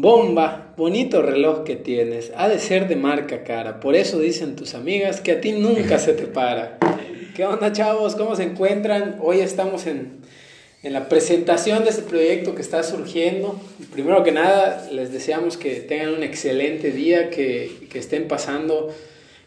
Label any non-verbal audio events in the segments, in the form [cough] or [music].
Bomba, bonito reloj que tienes. Ha de ser de marca cara. Por eso dicen tus amigas que a ti nunca se te para. ¿Qué onda, chavos? ¿Cómo se encuentran? Hoy estamos en, en la presentación de este proyecto que está surgiendo. Primero que nada, les deseamos que tengan un excelente día, que, que estén pasando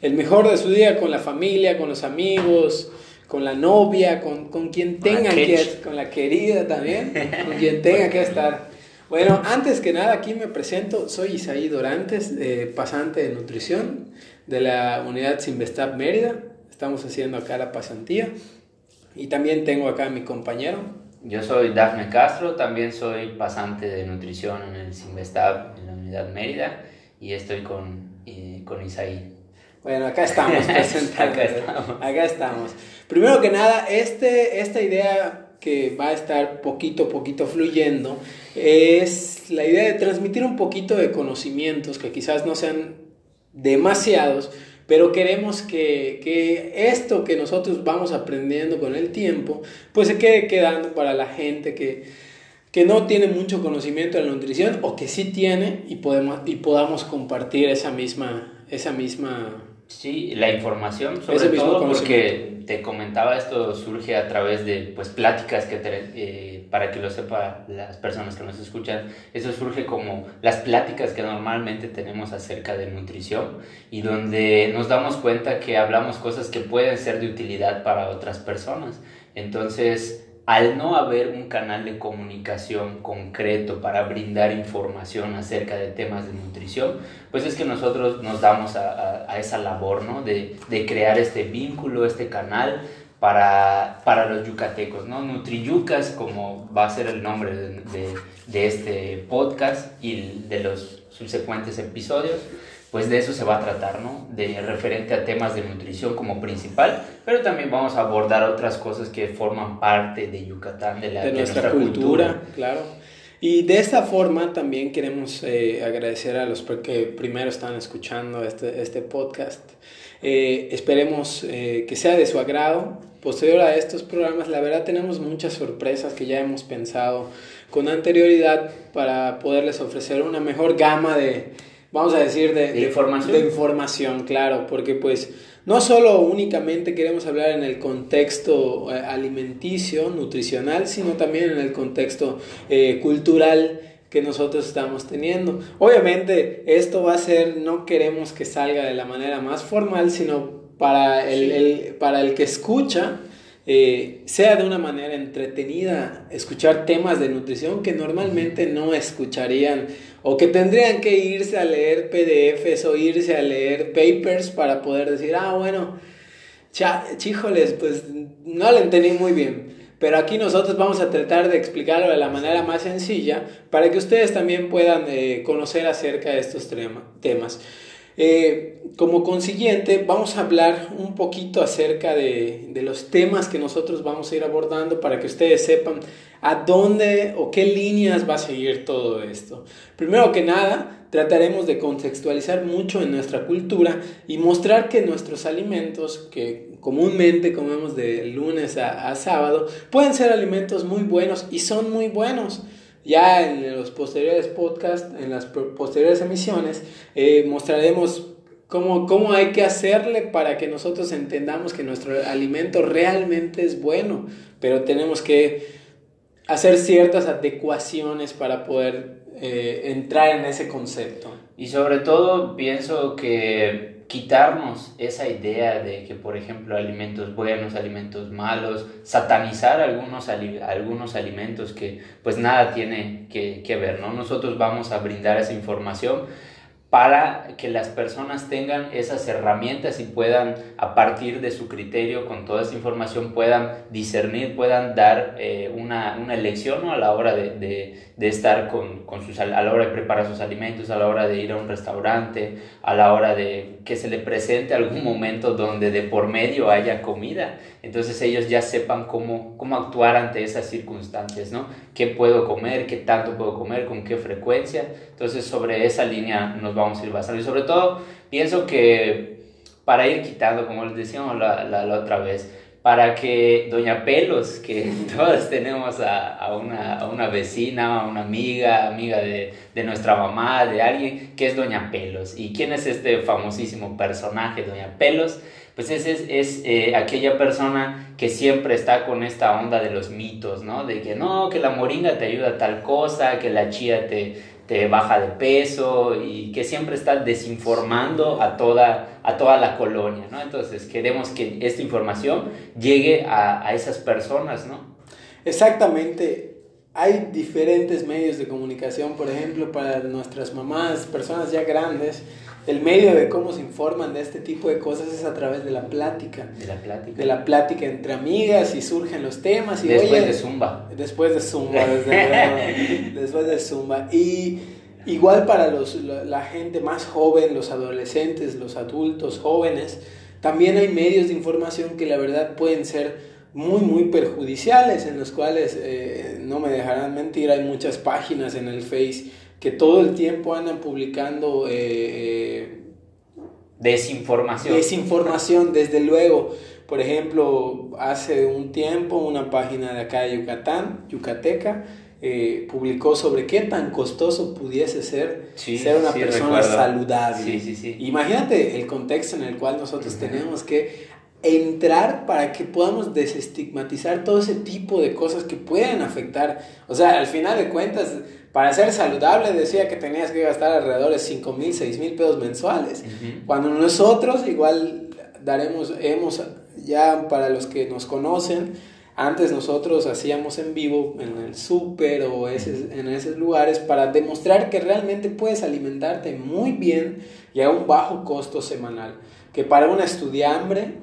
el mejor de su día con la familia, con los amigos, con la novia, con, con quien tenga que, con la querida también, con quien tenga que estar. Bueno, antes que nada, aquí me presento. Soy Isaí Dorantes, pasante de nutrición de la unidad Simvestab Mérida. Estamos haciendo acá la pasantía. Y también tengo acá a mi compañero. Yo soy Dafne Castro, también soy pasante de nutrición en el Simvestab, en la unidad Mérida. Y estoy con, con Isaí. Bueno, acá estamos [laughs] presentando. acá estamos. Acá estamos. Primero que nada, este, esta idea que va a estar poquito a poquito fluyendo es la idea de transmitir un poquito de conocimientos que quizás no sean demasiados, pero queremos que, que, esto que nosotros vamos aprendiendo con el tiempo, pues se quede quedando para la gente que, que no tiene mucho conocimiento de la nutrición o que sí tiene y, podemos, y podamos compartir esa misma, esa misma Sí, la información, sobre todo porque te comentaba, esto surge a través de pues, pláticas que eh, para que lo sepa las personas que nos escuchan, eso surge como las pláticas que normalmente tenemos acerca de nutrición y donde nos damos cuenta que hablamos cosas que pueden ser de utilidad para otras personas. Entonces, al no haber un canal de comunicación concreto para brindar información acerca de temas de nutrición, pues es que nosotros nos damos a, esa labor, ¿no? De, crear este vínculo, este canal para, para los yucatecos, ¿no? Nutriyucas, como va a ser el nombre de, de este podcast y de los subsecuentes episodios pues de eso se va a tratar, ¿no? De referente a temas de nutrición como principal, pero también vamos a abordar otras cosas que forman parte de Yucatán, de, la, nuestra, cultura, Claro. Y de esta forma también queremos eh, agradecer a los que primero están escuchando este, este podcast. Eh, esperemos eh, que sea de su agrado. Posterior a estos programas, la verdad tenemos muchas sorpresas que ya hemos pensado con anterioridad para poderles ofrecer una mejor gama de, vamos a decir, de, información. De información, claro, porque pues no solo únicamente queremos hablar en el contexto eh, alimenticio, nutricional, sino también en el contexto eh, cultural que nosotros estamos teniendo. Obviamente esto va a ser, no queremos que salga de la manera más formal, sino para el, para el que escucha, eh, sea de una manera entretenida, escuchar temas de nutrición que normalmente no escucharían o que tendrían que irse a leer PDFs o irse a leer papers para poder decir, ah, bueno, chíjoles, pues no lo entendí muy bien. Pero aquí nosotros vamos a tratar de explicarlo de la manera más sencilla para que ustedes también puedan eh, conocer acerca de estos temas. Eh, como consiguiente, vamos a hablar un poquito acerca de, de, los temas que nosotros vamos a ir abordando para que ustedes sepan a dónde o qué líneas va a seguir todo esto. Primero que nada, trataremos de contextualizar mucho en nuestra cultura y mostrar que nuestros alimentos, que comúnmente comemos de lunes a, a sábado, pueden ser alimentos muy buenos y son muy buenos. Ya en los posteriores podcasts, en las posteriores emisiones, eh, mostraremos cómo, cómo hay que hacerle para que nosotros entendamos que nuestro alimento realmente es bueno, pero tenemos que hacer ciertas adecuaciones para poder eh, entrar en ese concepto. Y sobre todo pienso que quitarnos esa idea de que, por ejemplo, alimentos buenos, alimentos malos, satanizar algunos, algunos alimentos que pues nada tiene que, que ver, ¿no? Nosotros vamos a brindar esa información para que las personas tengan esas herramientas y puedan, a partir de su criterio, con toda esa información, puedan discernir, puedan dar eh, una, una, elección a la hora de, de, de estar con, con, sus, a la hora de preparar sus alimentos, a la hora de ir a un restaurante, a la hora de que se le presente algún momento donde de por medio haya comida. Entonces ellos ya sepan cómo, cómo actuar ante esas circunstancias, ¿no? ¿Qué puedo comer? ¿Qué tanto puedo comer? ¿Con qué frecuencia? Entonces sobre esa línea nos vamos a ir basando. Y sobre todo pienso que para ir quitando, como les decíamos la, la, otra vez, para que Doña Pelos, que [laughs] todos tenemos a, una, vecina, a una amiga, amiga de, nuestra mamá, de alguien, que es Doña Pelos. ¿Y quién es este famosísimo personaje, Doña Pelos? Pues es, es, eh, aquella persona que siempre está con esta onda de los mitos, ¿no? De que no, que la moringa te ayuda a tal cosa, que la chía te, te baja de peso y que siempre está desinformando a toda, a toda la colonia, ¿no? Entonces queremos que esta información llegue a, a esas personas, ¿no? Exactamente. Hay diferentes medios de comunicación, por ejemplo, para nuestras mamás, personas ya grandes, el medio de cómo se informan de este tipo de cosas es a través de la plática. De la plática. De la plática entre amigas y surgen los temas. Y, después de Zumba. Después de Zumba, desde luego. [laughs] después de Zumba. Y igual para los, la, gente más joven, los adolescentes, los adultos jóvenes, también hay medios de información que la verdad pueden ser muy, muy perjudiciales, en los cuales, eh, no me dejarán mentir, hay muchas páginas en el Face que todo el tiempo andan publicando eh, eh, desinformación. Desinformación, desde luego. Por ejemplo, hace un tiempo una página de acá de Yucatán, Yucateca, eh, publicó sobre qué tan costoso pudiese ser ser una persona saludable. Imagínate el contexto en el cual nosotros tenemos que entrar para que podamos desestigmatizar todo ese tipo de cosas que pueden afectar. O sea, al final de cuentas, para ser saludable decía que tenías que gastar alrededor de 5 mil, 6 mil pesos mensuales. Cuando nosotros igual daremos, hemos, ya para los que nos conocen, antes nosotros hacíamos en vivo en el súper o en esos lugares para demostrar que realmente puedes alimentarte muy bien y a un bajo costo semanal. Que para un estudiambre,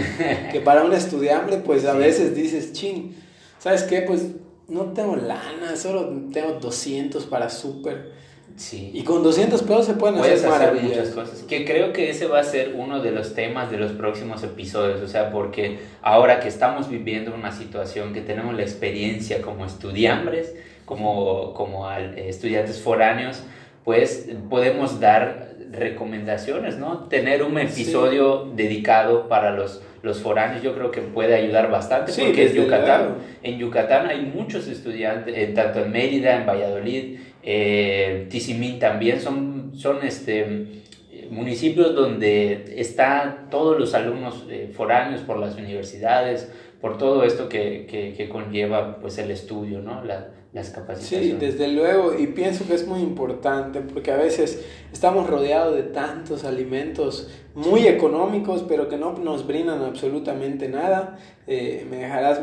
[laughs] que para un estudiambre pues a veces dices, ching, ¿sabes qué? Pues no tengo lana, solo tengo 200 para súper. Sí. Y con 200 pesos se pueden hacer, hacer muchas cosas. Que creo que ese va a ser uno de los temas de los próximos episodios. O sea, porque ahora que estamos viviendo una situación que tenemos la experiencia como estudiantes, como, como estudiantes foráneos, pues podemos dar recomendaciones, ¿no? Tener un episodio dedicado para los los foráneos yo creo que puede ayudar bastante porque en Yucatán, en Yucatán hay muchos estudiantes, eh, tanto en Mérida, en Valladolid, eh, Tizimín también, son, son este, municipios donde están todos los alumnos eh, foráneos por las universidades, por todo esto que, que, que conlleva pues el estudio, ¿no? La, las capacitaciones. Sí, desde luego, y pienso que es muy importante porque a veces estamos rodeados de tantos alimentos muy económicos, pero que no nos brindan absolutamente nada. Eh, me dejarás,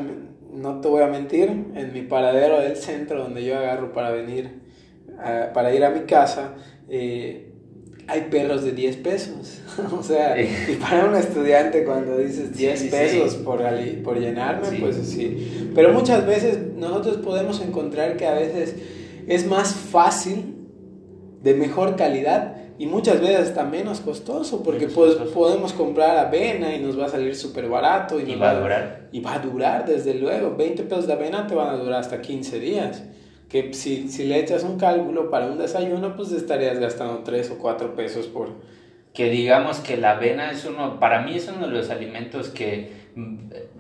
no te voy a mentir, en mi paradero del centro donde yo agarro para venir, para ir a mi casa, eh, hay perros de 10 pesos. [laughs] o sea, y para un estudiante cuando dices 10 pesos Por, por llenarme, pues sí. Pero muchas veces nosotros podemos encontrar que a veces es más fácil, de mejor calidad y muchas veces está menos costoso porque pues, podemos comprar avena y nos va a salir súper barato. Y, va a durar. Y va a durar, desde luego. 20 pesos de avena te van a durar hasta 15 días que si, si le echas un cálculo para un desayuno, pues estarías gastando 3 o 4 pesos por... Que digamos que la avena es uno, para mí es uno de los alimentos que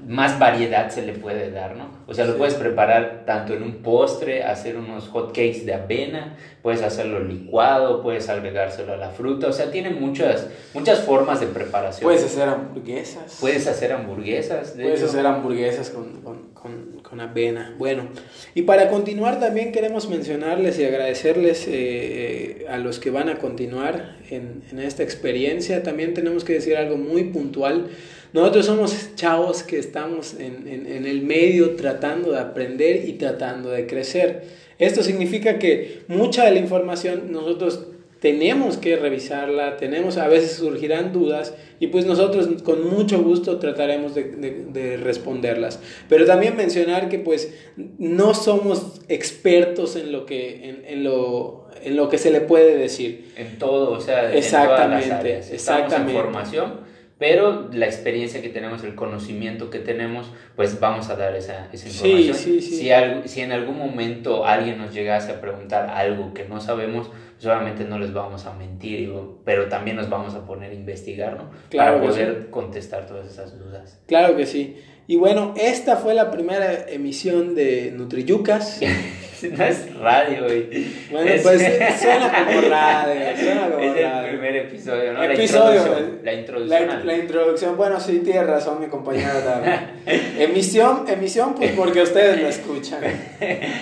más variedad se le puede dar, ¿no? O sea, lo puedes preparar tanto en un postre, hacer unos hot cakes de avena, puedes hacerlo licuado, puedes agregárselo a la fruta, o sea, tiene muchas, muchas formas de preparación. Puedes hacer hamburguesas. Puedes hacer hamburguesas, de Puedes hacer hamburguesas con, con, con, con, avena. Bueno, y para continuar también queremos mencionarles y agradecerles eh, a los que van a continuar en, en esta experiencia. También tenemos que decir algo muy puntual. Nosotros somos chavos que estamos en, en, el medio tratando de aprender y tratando de crecer. Esto significa que mucha de la información nosotros tenemos que revisarla, tenemos, a veces surgirán dudas y pues nosotros con mucho gusto trataremos de, de, responderlas. Pero también mencionar que pues no somos expertos en lo que, en, en, lo, en lo que se le puede decir. En todo, o sea, exactamente, en todas las áreas. exactamente. en formación pero la experiencia que tenemos, el conocimiento que tenemos, pues vamos a dar esa, esa información. Sí, sí, sí. Si, si en algún momento alguien nos llegase a preguntar algo que no sabemos, pues obviamente no les vamos a mentir, pero también nos vamos a poner a investigar, ¿no? Claro Para poder contestar todas esas dudas. Claro que sí. Y bueno, esta fue la primera emisión de Nutriyucas. [laughs] no es radio, güey. Bueno, pues [laughs] suena como radio. Suena como es el primer episodio, ¿no? Episodio. La introducción. La, la, introducción. Bueno, sí, tiene razón mi compañera también. [laughs] emisión, emisión, pues porque ustedes la escuchan.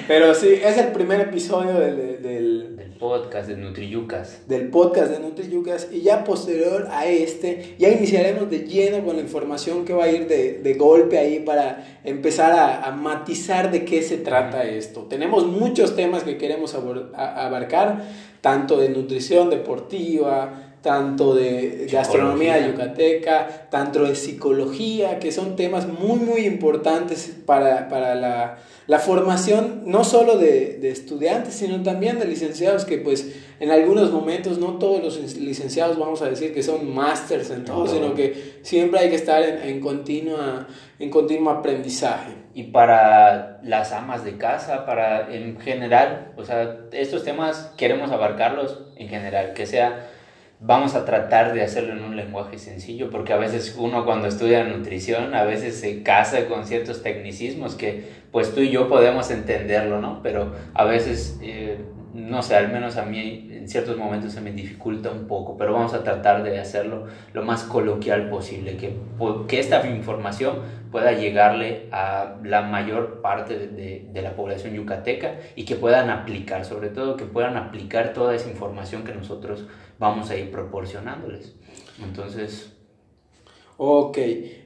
Pero sí, es el primer episodio del, del, del podcast de Nutriyucas. Del podcast de Nutriyucas. Y ya posterior a este, ya iniciaremos de lleno con la información que va a ir de, de golpe ahí para empezar a, a matizar de qué se trata esto. Tenemos muchos temas que queremos abarcar, tanto de nutrición deportiva, tanto de gastronomía yucateca, tanto de psicología, que son temas muy, muy importantes para, para la, la, formación no solo de, de, estudiantes, sino también de licenciados, que pues en algunos momentos no todos los licenciados vamos a decir que son másters en todo, sino que siempre hay que estar en, en, continua, en continuo aprendizaje. Y para las amas de casa, para en general, o sea, estos temas queremos abarcarlos en general, que sea vamos a tratar de hacerlo en un lenguaje sencillo, porque a veces uno cuando estudia nutrición, a veces se casa con ciertos tecnicismos que pues tú y yo podemos entenderlo, ¿no? Pero a veces, eh, no sé, al menos a mí en ciertos momentos se me dificulta un poco, pero vamos a tratar de hacerlo lo más coloquial posible, que, que esta información pueda llegarle a la mayor parte de, de, la población yucateca y que puedan aplicar, sobre todo que puedan aplicar toda esa información que nosotros vamos a ir proporcionándoles. Entonces... Ok,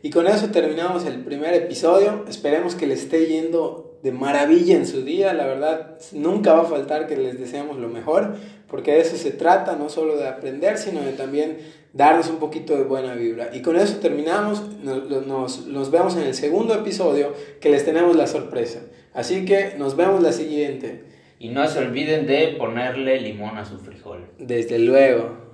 y con eso terminamos el primer episodio. Esperemos que les esté yendo de maravilla en su día. La verdad, nunca va a faltar que les deseemos lo mejor, porque de eso se trata, no solo de aprender, sino de también darnos un poquito de buena vibra. Y con eso terminamos, nos, nos, nos, vemos en el segundo episodio que les tenemos la sorpresa. Así que nos vemos la siguiente. Y no se olviden de ponerle limón a su frijol. Desde luego.